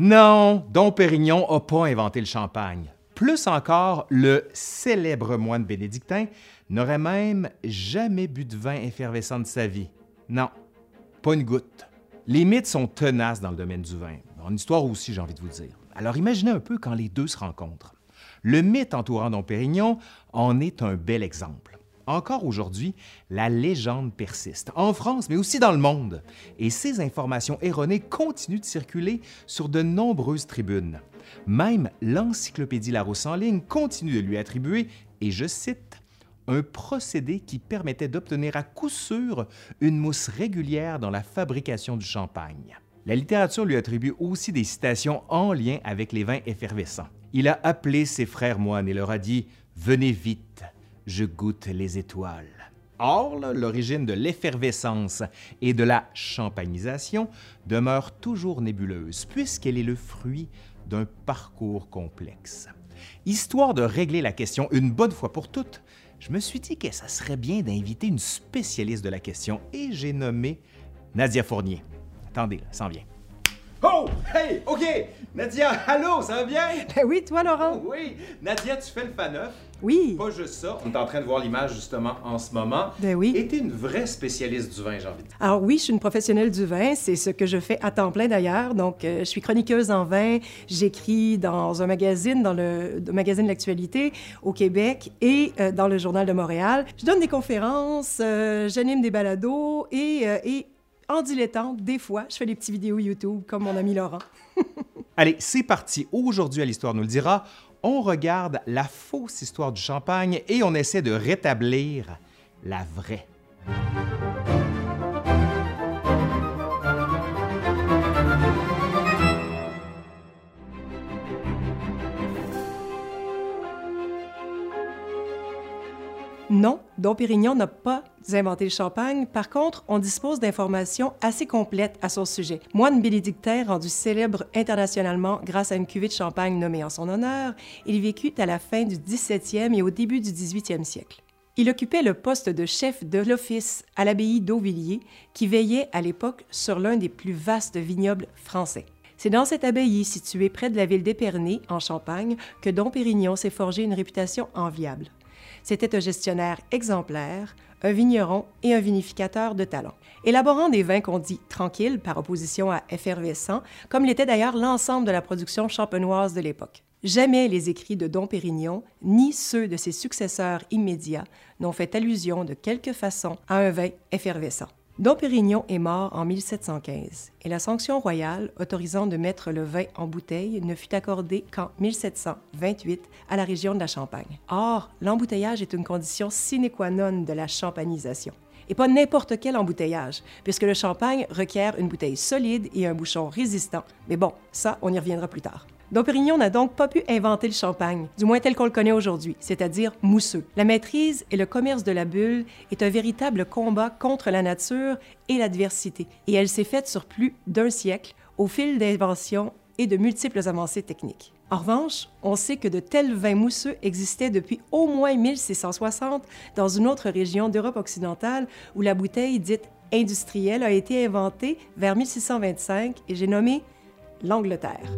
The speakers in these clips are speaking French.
Non, Dom Pérignon n'a pas inventé le champagne. Plus encore, le célèbre moine bénédictin n'aurait même jamais bu de vin effervescent de sa vie. Non, pas une goutte. Les mythes sont tenaces dans le domaine du vin. En histoire aussi, j'ai envie de vous dire. Alors imaginez un peu quand les deux se rencontrent. Le mythe entourant Dom Pérignon en est un bel exemple. Encore aujourd'hui, la légende persiste, en France, mais aussi dans le monde, et ces informations erronées continuent de circuler sur de nombreuses tribunes. Même l'encyclopédie Larousse en ligne continue de lui attribuer, et je cite, un procédé qui permettait d'obtenir à coup sûr une mousse régulière dans la fabrication du champagne. La littérature lui attribue aussi des citations en lien avec les vins effervescents. Il a appelé ses frères moines et leur a dit Venez vite, je goûte les étoiles. Or, l'origine de l'effervescence et de la champagnisation demeure toujours nébuleuse, puisqu'elle est le fruit d'un parcours complexe. Histoire de régler la question une bonne fois pour toutes, je me suis dit que ça serait bien d'inviter une spécialiste de la question et j'ai nommé Nadia Fournier. Attendez, ça s'en vient. Oh! Hey! OK! Nadia, allô, ça va bien? Ben oui, toi, Laurent. Oh, oui! Nadia, tu fais le faneuf. Oui. Pas juste ça. On est en train de voir l'image justement en ce moment. Ben oui. Et t'es une vraie spécialiste du vin, j'ai envie de dire. Alors oui, je suis une professionnelle du vin. C'est ce que je fais à temps plein d'ailleurs. Donc, euh, je suis chroniqueuse en vin. J'écris dans un magazine, dans le, le magazine de l'actualité au Québec et euh, dans le Journal de Montréal. Je donne des conférences, euh, j'anime des balados et, et en dilettante, des fois, je fais des petites vidéos YouTube comme mon ami Laurent. Allez, c'est parti. Aujourd'hui, à l'Histoire nous le dira, on regarde la fausse histoire du champagne et on essaie de rétablir la vraie. Dom Pérignon n'a pas inventé le champagne. Par contre, on dispose d'informations assez complètes à son sujet. Moine bénédictin rendu célèbre internationalement grâce à une cuvée de champagne nommée en son honneur, il vécut à la fin du 17e et au début du 18e siècle. Il occupait le poste de chef de l'office à l'abbaye d'Auvilliers, qui veillait à l'époque sur l'un des plus vastes vignobles français. C'est dans cette abbaye située près de la ville d'Épernay, en Champagne, que Dom Pérignon s'est forgé une réputation enviable. C'était un gestionnaire exemplaire, un vigneron et un vinificateur de talent. Élaborant des vins qu'on dit tranquilles par opposition à effervescents, comme l'était d'ailleurs l'ensemble de la production champenoise de l'époque. Jamais les écrits de Dom Pérignon, ni ceux de ses successeurs immédiats, n'ont fait allusion de quelque façon à un vin effervescent. Dom Pérignon est mort en 1715 et la sanction royale autorisant de mettre le vin en bouteille ne fut accordée qu'en 1728 à la région de la Champagne. Or, l'embouteillage est une condition sine qua non de la champagnisation. Et pas n'importe quel embouteillage, puisque le champagne requiert une bouteille solide et un bouchon résistant. Mais bon, ça, on y reviendra plus tard. Dom Pérignon n'a donc pas pu inventer le champagne, du moins tel qu'on le connaît aujourd'hui, c'est-à-dire mousseux. La maîtrise et le commerce de la bulle est un véritable combat contre la nature et l'adversité, et elle s'est faite sur plus d'un siècle au fil d'inventions et de multiples avancées techniques. En revanche, on sait que de tels vins mousseux existaient depuis au moins 1660 dans une autre région d'Europe occidentale où la bouteille dite industrielle a été inventée vers 1625 et j'ai nommé l'Angleterre.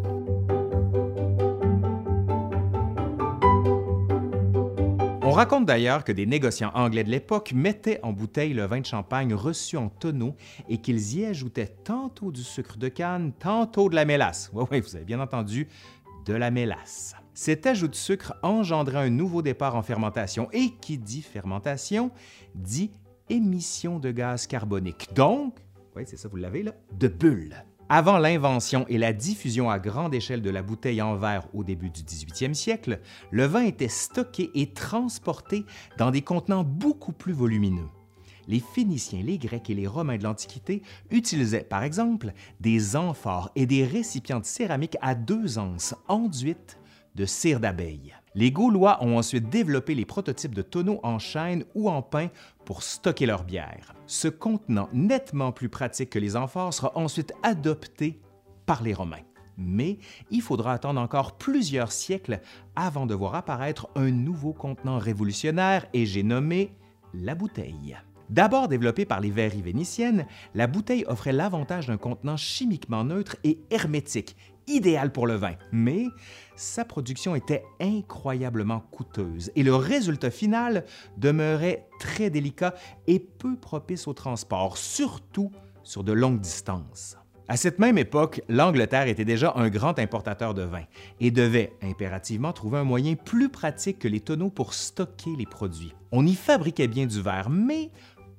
On raconte d'ailleurs que des négociants anglais de l'époque mettaient en bouteille le vin de champagne reçu en tonneaux et qu'ils y ajoutaient tantôt du sucre de canne, tantôt de la mélasse. Oui, oui, vous avez bien entendu, de la mélasse. Cet ajout de sucre engendrait un nouveau départ en fermentation et qui dit fermentation dit émission de gaz carbonique. Donc, oui, c'est ça, vous l'avez là, de bulles. Avant l'invention et la diffusion à grande échelle de la bouteille en verre au début du 18e siècle, le vin était stocké et transporté dans des contenants beaucoup plus volumineux. Les Phéniciens, les Grecs et les Romains de l'Antiquité utilisaient, par exemple, des amphores et des récipients de céramique à deux anses enduites de cire d'abeille. Les Gaulois ont ensuite développé les prototypes de tonneaux en chêne ou en pin pour stocker leur bière. Ce contenant nettement plus pratique que les amphores sera ensuite adopté par les Romains. Mais il faudra attendre encore plusieurs siècles avant de voir apparaître un nouveau contenant révolutionnaire et j'ai nommé la bouteille. D'abord développée par les verreries vénitiennes, la bouteille offrait l'avantage d'un contenant chimiquement neutre et hermétique idéal pour le vin. Mais sa production était incroyablement coûteuse et le résultat final demeurait très délicat et peu propice au transport, surtout sur de longues distances. À cette même époque, l'Angleterre était déjà un grand importateur de vin et devait impérativement trouver un moyen plus pratique que les tonneaux pour stocker les produits. On y fabriquait bien du verre, mais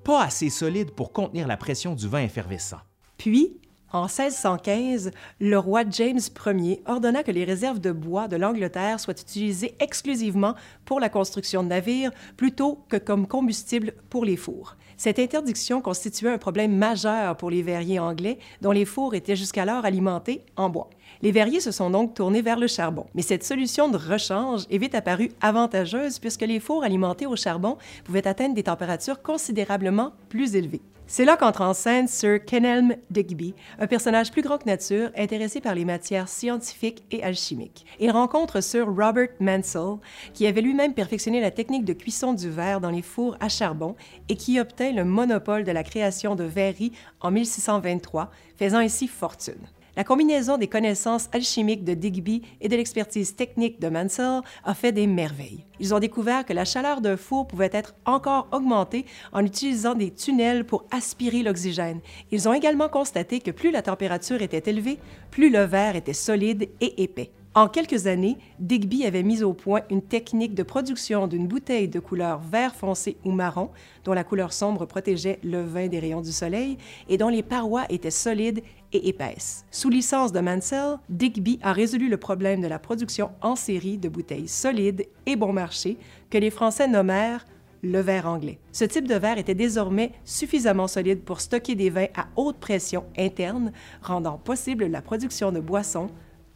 pas assez solide pour contenir la pression du vin effervescent. Puis, en 1615, le roi James Ier ordonna que les réserves de bois de l'Angleterre soient utilisées exclusivement pour la construction de navires plutôt que comme combustible pour les fours. Cette interdiction constituait un problème majeur pour les verriers anglais dont les fours étaient jusqu'alors alimentés en bois. Les verriers se sont donc tournés vers le charbon. Mais cette solution de rechange est vite apparue avantageuse puisque les fours alimentés au charbon pouvaient atteindre des températures considérablement plus élevées. C'est là qu'entre en scène Sir Kenelm Digby, un personnage plus grand que nature, intéressé par les matières scientifiques et alchimiques. Il rencontre Sir Robert Mansell, qui avait lui-même perfectionné la technique de cuisson du verre dans les fours à charbon et qui obtint le monopole de la création de verreries en 1623, faisant ainsi fortune. La combinaison des connaissances alchimiques de Digby et de l'expertise technique de Mansell a fait des merveilles. Ils ont découvert que la chaleur d'un four pouvait être encore augmentée en utilisant des tunnels pour aspirer l'oxygène. Ils ont également constaté que plus la température était élevée, plus le verre était solide et épais. En quelques années, Digby avait mis au point une technique de production d'une bouteille de couleur vert foncé ou marron, dont la couleur sombre protégeait le vin des rayons du soleil et dont les parois étaient solides et épaisses. Sous licence de Mansell, Digby a résolu le problème de la production en série de bouteilles solides et bon marché que les Français nommèrent le verre anglais. Ce type de verre était désormais suffisamment solide pour stocker des vins à haute pression interne, rendant possible la production de boissons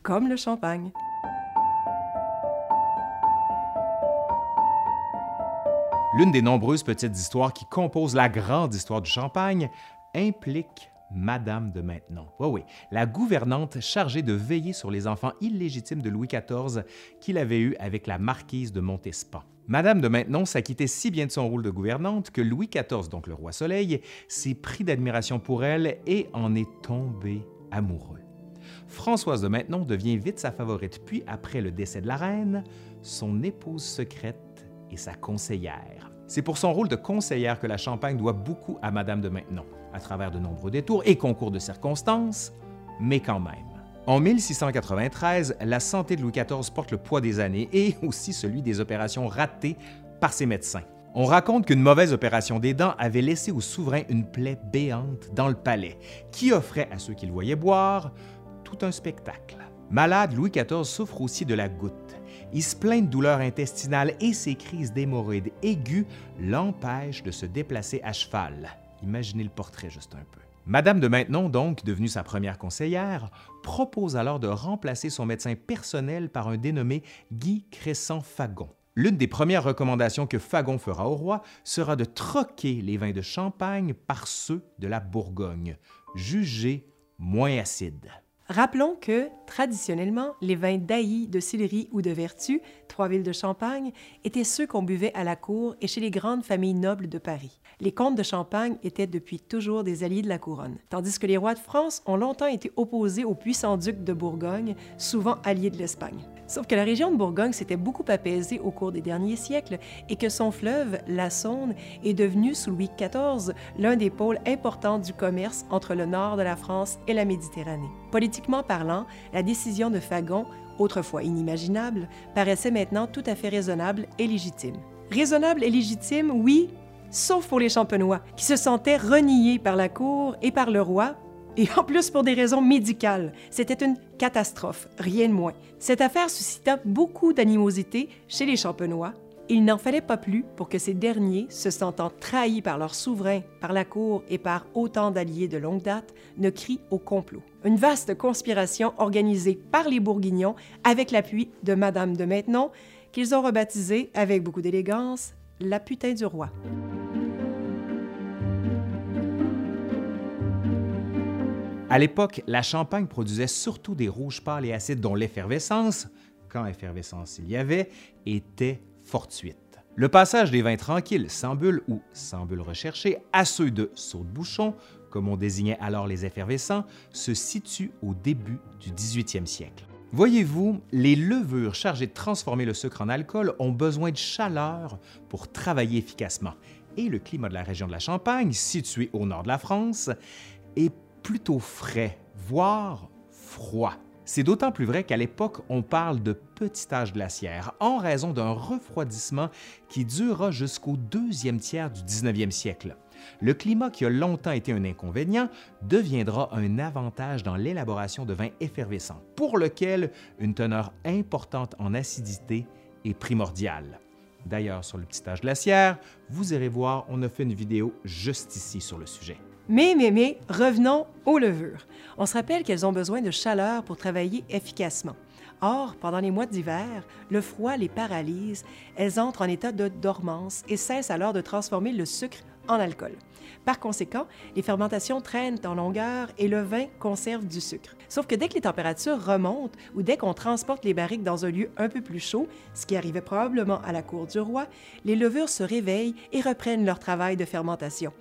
comme le champagne. L'une des nombreuses petites histoires qui composent la grande histoire du champagne implique Madame de Maintenon. Oui, oui, la gouvernante chargée de veiller sur les enfants illégitimes de Louis XIV qu'il avait eus avec la marquise de Montespan. Madame de Maintenon s'acquittait si bien de son rôle de gouvernante que Louis XIV, donc le roi Soleil, s'est pris d'admiration pour elle et en est tombé amoureux. Françoise de Maintenon devient vite sa favorite, puis après le décès de la reine, son épouse secrète et sa conseillère. C'est pour son rôle de conseillère que la Champagne doit beaucoup à Madame de Maintenon, à travers de nombreux détours et concours de circonstances, mais quand même. En 1693, la santé de Louis XIV porte le poids des années et aussi celui des opérations ratées par ses médecins. On raconte qu'une mauvaise opération des dents avait laissé au souverain une plaie béante dans le palais, qui offrait à ceux qui le voyaient boire tout un spectacle. Malade, Louis XIV souffre aussi de la goutte. Il se plaint de douleurs intestinales et ses crises d'hémorroïdes aiguës l'empêchent de se déplacer à cheval. Imaginez le portrait juste un peu. Madame de Maintenon, donc devenue sa première conseillère, propose alors de remplacer son médecin personnel par un dénommé Guy Crescent Fagon. L'une des premières recommandations que Fagon fera au roi sera de troquer les vins de Champagne par ceux de la Bourgogne, jugés moins acides. Rappelons que, traditionnellement, les vins d'Ailly, de Sillery ou de Vertu, trois villes de Champagne, étaient ceux qu'on buvait à la cour et chez les grandes familles nobles de Paris. Les comtes de Champagne étaient depuis toujours des alliés de la couronne, tandis que les rois de France ont longtemps été opposés aux puissants ducs de Bourgogne, souvent alliés de l'Espagne. Sauf que la région de Bourgogne s'était beaucoup apaisée au cours des derniers siècles et que son fleuve, la Saône, est devenu sous Louis XIV l'un des pôles importants du commerce entre le nord de la France et la Méditerranée. Politiquement parlant, la décision de Fagon, autrefois inimaginable, paraissait maintenant tout à fait raisonnable et légitime. Raisonnable et légitime, oui, sauf pour les Champenois, qui se sentaient reniés par la cour et par le roi et en plus pour des raisons médicales. C'était une catastrophe, rien de moins. Cette affaire suscita beaucoup d'animosité chez les Champenois. Il n'en fallait pas plus pour que ces derniers, se sentant trahis par leur souverain, par la cour et par autant d'alliés de longue date, ne crient au complot. Une vaste conspiration organisée par les Bourguignons avec l'appui de Madame de Maintenon, qu'ils ont rebaptisée, avec beaucoup d'élégance, la putain du roi. À l'époque, la Champagne produisait surtout des rouges pâles et acides dont l'effervescence, quand effervescence il y avait, était fortuite. Le passage des vins tranquilles, sans bulles ou sans bulles recherchées, à ceux de saut de bouchon, comme on désignait alors les effervescents, se situe au début du 18e siècle. Voyez-vous, les levures chargées de transformer le sucre en alcool ont besoin de chaleur pour travailler efficacement. Et le climat de la région de la Champagne, située au nord de la France, est plutôt frais, voire froid. C'est d'autant plus vrai qu'à l'époque, on parle de petit âge glaciaire en raison d'un refroidissement qui durera jusqu'au deuxième tiers du 19e siècle. Le climat qui a longtemps été un inconvénient deviendra un avantage dans l'élaboration de vins effervescents, pour lequel une teneur importante en acidité est primordiale. D'ailleurs, sur le petit âge glaciaire, vous irez voir, on a fait une vidéo juste ici sur le sujet. Mais, mais, mais, revenons aux levures. On se rappelle qu'elles ont besoin de chaleur pour travailler efficacement. Or, pendant les mois d'hiver, le froid les paralyse, elles entrent en état de dormance et cessent alors de transformer le sucre en alcool. Par conséquent, les fermentations traînent en longueur et le vin conserve du sucre. Sauf que dès que les températures remontent ou dès qu'on transporte les barriques dans un lieu un peu plus chaud, ce qui arrivait probablement à la cour du roi, les levures se réveillent et reprennent leur travail de fermentation,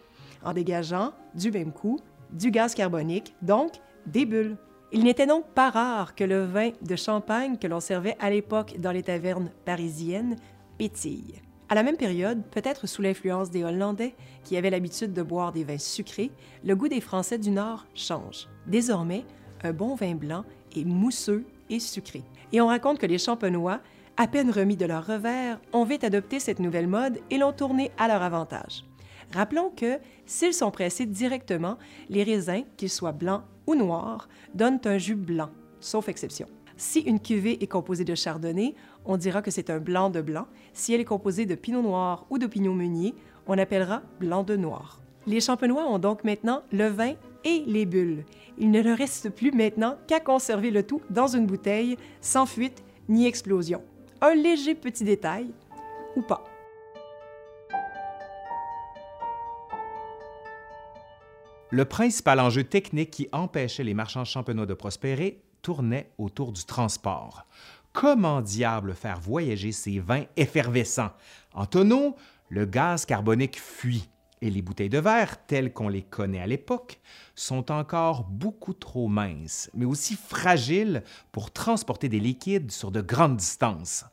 en dégageant, du même coup, du gaz carbonique, donc des bulles. Il n'était donc pas rare que le vin de champagne que l'on servait à l'époque dans les tavernes parisiennes pétille. À la même période, peut-être sous l'influence des Hollandais, qui avaient l'habitude de boire des vins sucrés, le goût des Français du Nord change. Désormais, un bon vin blanc est mousseux et sucré. Et on raconte que les champenois, à peine remis de leur revers, ont vite adopté cette nouvelle mode et l'ont tournée à leur avantage. Rappelons que, s'ils sont pressés directement, les raisins, qu'ils soient blancs ou noirs, donnent un jus blanc, sauf exception. Si une cuvée est composée de chardonnay, on dira que c'est un blanc de blanc. Si elle est composée de pinot noir ou de pinot meunier, on appellera blanc de noir. Les champenois ont donc maintenant le vin et les bulles. Il ne leur reste plus maintenant qu'à conserver le tout dans une bouteille, sans fuite ni explosion. Un léger petit détail, ou pas. Le principal enjeu technique qui empêchait les marchands champenois de prospérer tournait autour du transport. Comment diable faire voyager ces vins effervescents? En tonneau, le gaz carbonique fuit et les bouteilles de verre, telles qu'on les connaît à l'époque, sont encore beaucoup trop minces, mais aussi fragiles pour transporter des liquides sur de grandes distances,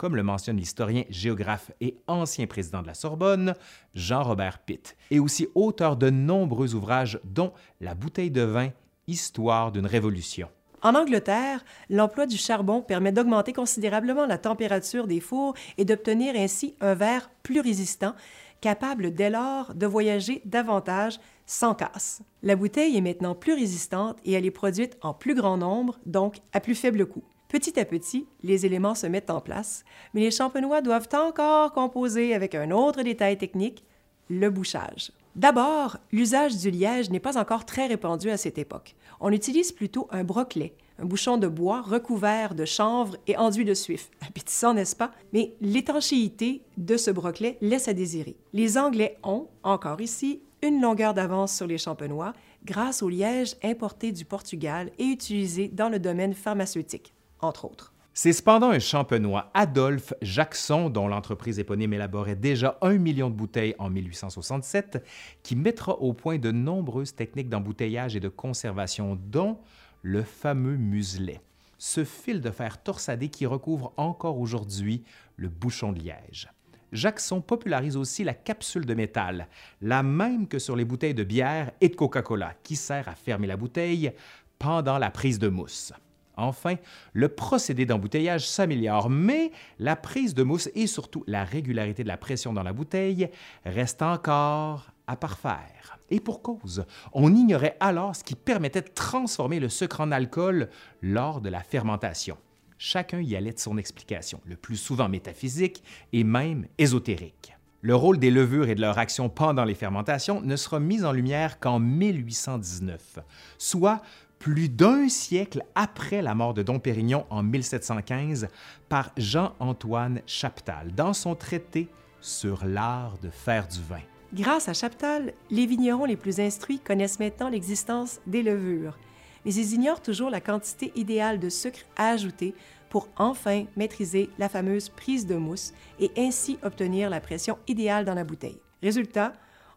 comme le mentionne l'historien, géographe et ancien président de la Sorbonne, Jean-Robert Pitt, et aussi auteur de nombreux ouvrages dont La bouteille de vin, Histoire d'une révolution. En Angleterre, l'emploi du charbon permet d'augmenter considérablement la température des fours et d'obtenir ainsi un verre plus résistant, capable dès lors de voyager davantage sans casse. La bouteille est maintenant plus résistante et elle est produite en plus grand nombre, donc à plus faible coût. Petit à petit, les éléments se mettent en place, mais les champenois doivent encore composer avec un autre détail technique, le bouchage. D'abord, l'usage du liège n'est pas encore très répandu à cette époque. On utilise plutôt un broquelet, un bouchon de bois recouvert de chanvre et enduit de suif. Appétissant, n'est-ce pas? Mais l'étanchéité de ce broquelet laisse à désirer. Les Anglais ont, encore ici, une longueur d'avance sur les champenois grâce au liège importé du Portugal et utilisé dans le domaine pharmaceutique, C'est cependant un champenois, Adolphe Jackson, dont l'entreprise éponyme élaborait déjà un million de bouteilles en 1867, qui mettra au point de nombreuses techniques d'embouteillage et de conservation, dont le fameux muselet, ce fil de fer torsadé qui recouvre encore aujourd'hui le bouchon de liège. Jackson popularise aussi la capsule de métal, la même que sur les bouteilles de bière et de Coca-Cola, qui sert à fermer la bouteille pendant la prise de mousse. Enfin, le procédé d'embouteillage s'améliore, mais la prise de mousse et surtout la régularité de la pression dans la bouteille restent encore à parfaire. Et pour cause, on ignorait alors ce qui permettait de transformer le sucre en alcool lors de la fermentation. Chacun y allait de son explication, le plus souvent métaphysique et même ésotérique. Le rôle des levures et de leur action pendant les fermentations ne sera mis en lumière qu'en 1819, soit plus d'un siècle après la mort de Dom Pérignon en 1715 par Jean-Antoine Chaptal dans son traité sur l'art de faire du vin. Grâce à Chaptal, les vignerons les plus instruits connaissent maintenant l'existence des levures, mais ils ignorent toujours la quantité idéale de sucre à ajouter pour enfin maîtriser la fameuse prise de mousse et ainsi obtenir la pression idéale dans la bouteille. Résultat,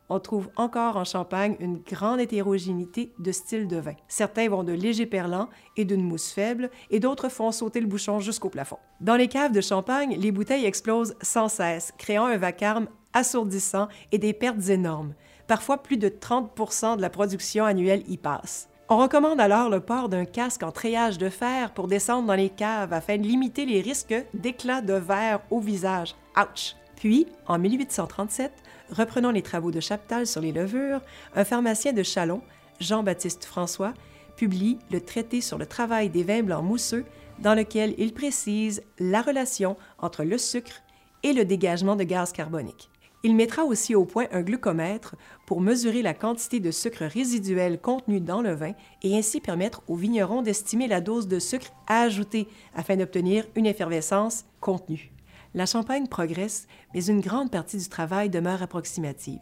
on trouve encore en Champagne une grande hétérogénéité de styles de vin. Certains vont de légers perlants et d'une mousse faible, et d'autres font sauter le bouchon jusqu'au plafond. Dans les caves de Champagne, les bouteilles explosent sans cesse, créant un vacarme assourdissant et des pertes énormes. Parfois, plus de 30% de la production annuelle y passe. On recommande alors le port d'un casque en treillage de fer pour descendre dans les caves afin de limiter les risques d'éclats de verre au visage. Ouch! Puis, en 1837, reprenant les travaux de Chaptal sur les levures, un pharmacien de Chalon, Jean-Baptiste François, publie le traité sur le travail des vins blancs mousseux, dans lequel il précise la relation entre le sucre et le dégagement de gaz carbonique. Il mettra aussi au point un glucomètre pour mesurer la quantité de sucre résiduel contenu dans le vin et ainsi permettre aux vignerons d'estimer la dose de sucre à ajouter afin d'obtenir une effervescence contenue. La Champagne progresse, mais une grande partie du travail demeure approximative.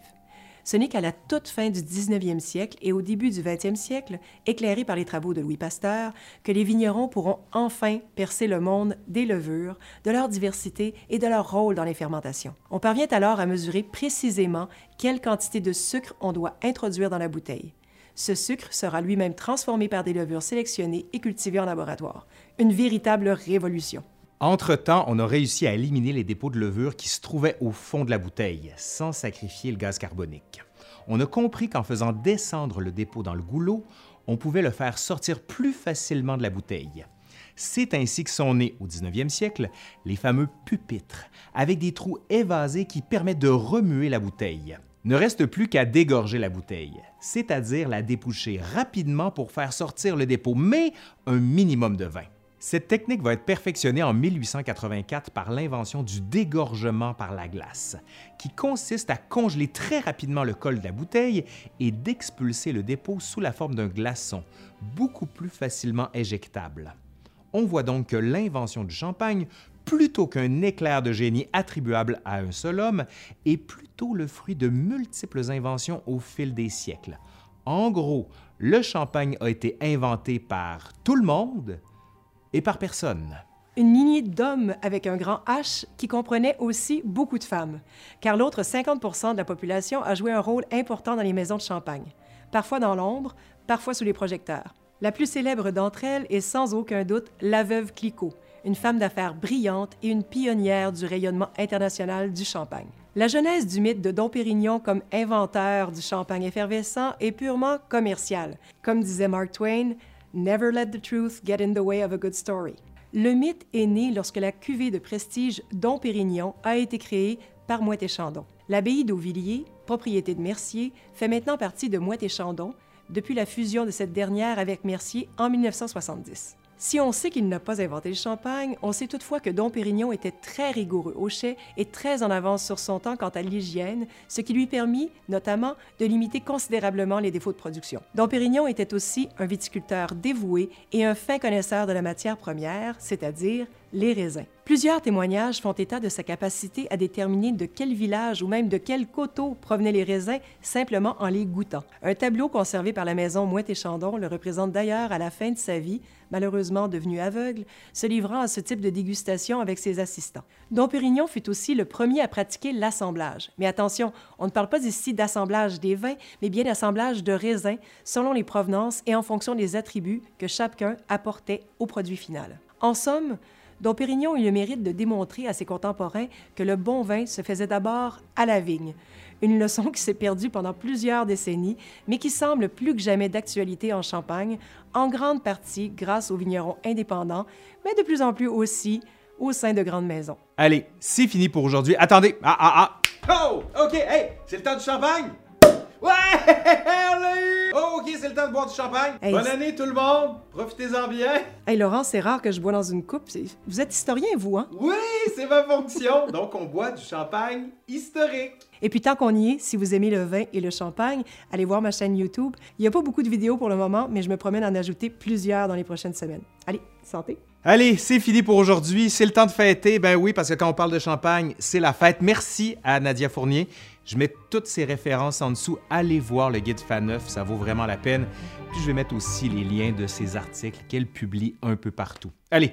Ce n'est qu'à la toute fin du 19e siècle et au début du 20e siècle, éclairés par les travaux de Louis Pasteur, que les vignerons pourront enfin percer le monde des levures, de leur diversité et de leur rôle dans les fermentations. On parvient alors à mesurer précisément quelle quantité de sucre on doit introduire dans la bouteille. Ce sucre sera lui-même transformé par des levures sélectionnées et cultivées en laboratoire. Une véritable révolution. Entre-temps, on a réussi à éliminer les dépôts de levure qui se trouvaient au fond de la bouteille, sans sacrifier le gaz carbonique. On a compris qu'en faisant descendre le dépôt dans le goulot, on pouvait le faire sortir plus facilement de la bouteille. C'est ainsi que sont nés, au 19e siècle, les fameux pupitres, avec des trous évasés qui permettent de remuer la bouteille. Ne reste plus qu'à dégorger la bouteille, c'est-à-dire la dépoucher rapidement pour faire sortir le dépôt, mais un minimum de vin. Cette technique va être perfectionnée en 1884 par l'invention du dégorgement par la glace, qui consiste à congeler très rapidement le col de la bouteille et d'expulser le dépôt sous la forme d'un glaçon, beaucoup plus facilement éjectable. On voit donc que l'invention du champagne, plutôt qu'un éclair de génie attribuable à un seul homme, est plutôt le fruit de multiples inventions au fil des siècles. En gros, le champagne a été inventé par tout le monde, et par personne. Une lignée d'hommes avec un grand H qui comprenait aussi beaucoup de femmes, car l'autre 50% de la population a joué un rôle important dans les maisons de champagne, parfois dans l'ombre, parfois sous les projecteurs. La plus célèbre d'entre elles est sans aucun doute la veuve Clicquot, une femme d'affaires brillante et une pionnière du rayonnement international du champagne. La genèse du mythe de Dom Pérignon comme inventeur du champagne effervescent est purement commerciale. Comme disait Mark Twain, Never let the truth get in the way of a good story. Le mythe est né lorsque la cuvée de prestige Dom Pérignon a été créée par Moët-et-Chandon. L'abbaye d'Auvilliers, propriété de Mercier, fait maintenant partie de Moët-et-Chandon depuis la fusion de cette dernière avec Mercier en 1970. Si on sait qu'il n'a pas inventé le champagne, on sait toutefois que Dom Pérignon était très rigoureux au chai et très en avance sur son temps quant à l'hygiène, ce qui lui permit notamment de limiter considérablement les défauts de production. Dom Pérignon était aussi un viticulteur dévoué et un fin connaisseur de la matière première, c'est-à-dire les raisins. Plusieurs témoignages font état de sa capacité à déterminer de quel village ou même de quel coteau provenaient les raisins simplement en les goûtant. Un tableau conservé par la maison Mouette et Chandon le représente d'ailleurs à la fin de sa vie, malheureusement devenu aveugle, se livrant à ce type de dégustation avec ses assistants. Dom Pérignon fut aussi le premier à pratiquer l'assemblage. Mais attention, on ne parle pas ici d'assemblage des vins, mais bien d'assemblage de raisins selon les provenances et en fonction des attributs que chacun apportait au produit final. En somme, dont Pérignon eut le mérite de démontrer à ses contemporains que le bon vin se faisait d'abord à la vigne, une leçon qui s'est perdue pendant plusieurs décennies, mais qui semble plus que jamais d'actualité en Champagne, en grande partie grâce aux vignerons indépendants, mais de plus en plus aussi au sein de grandes maisons. Allez, c'est fini pour aujourd'hui. Attendez, ah ah ah! Oh! OK, hey, c'est le temps du champagne! Ouais! On l'a eu! Oh, OK, c'est le temps de boire du champagne. Bonne année, tout le monde! Profitez-en bien! Hey, Laurent, c'est rare que je bois dans une coupe. Vous êtes historien, vous, hein? Oui, c'est ma fonction! Donc, on boit du champagne historique. Et puis, tant qu'on y est, si vous aimez le vin et le champagne, allez voir ma chaîne YouTube. Il n'y a pas beaucoup de vidéos pour le moment, mais je me promets d'en ajouter plusieurs dans les prochaines semaines. Allez, santé! Allez, c'est fini pour aujourd'hui. C'est le temps de fêter. Ben oui, parce que quand on parle de champagne, c'est la fête. Merci à Nadia Fournier. Je mets toutes ces références en dessous. Allez voir le guide Faneuf, ça vaut vraiment la peine. Puis je vais mettre aussi les liens de ses articles qu'elle publie un peu partout. Allez,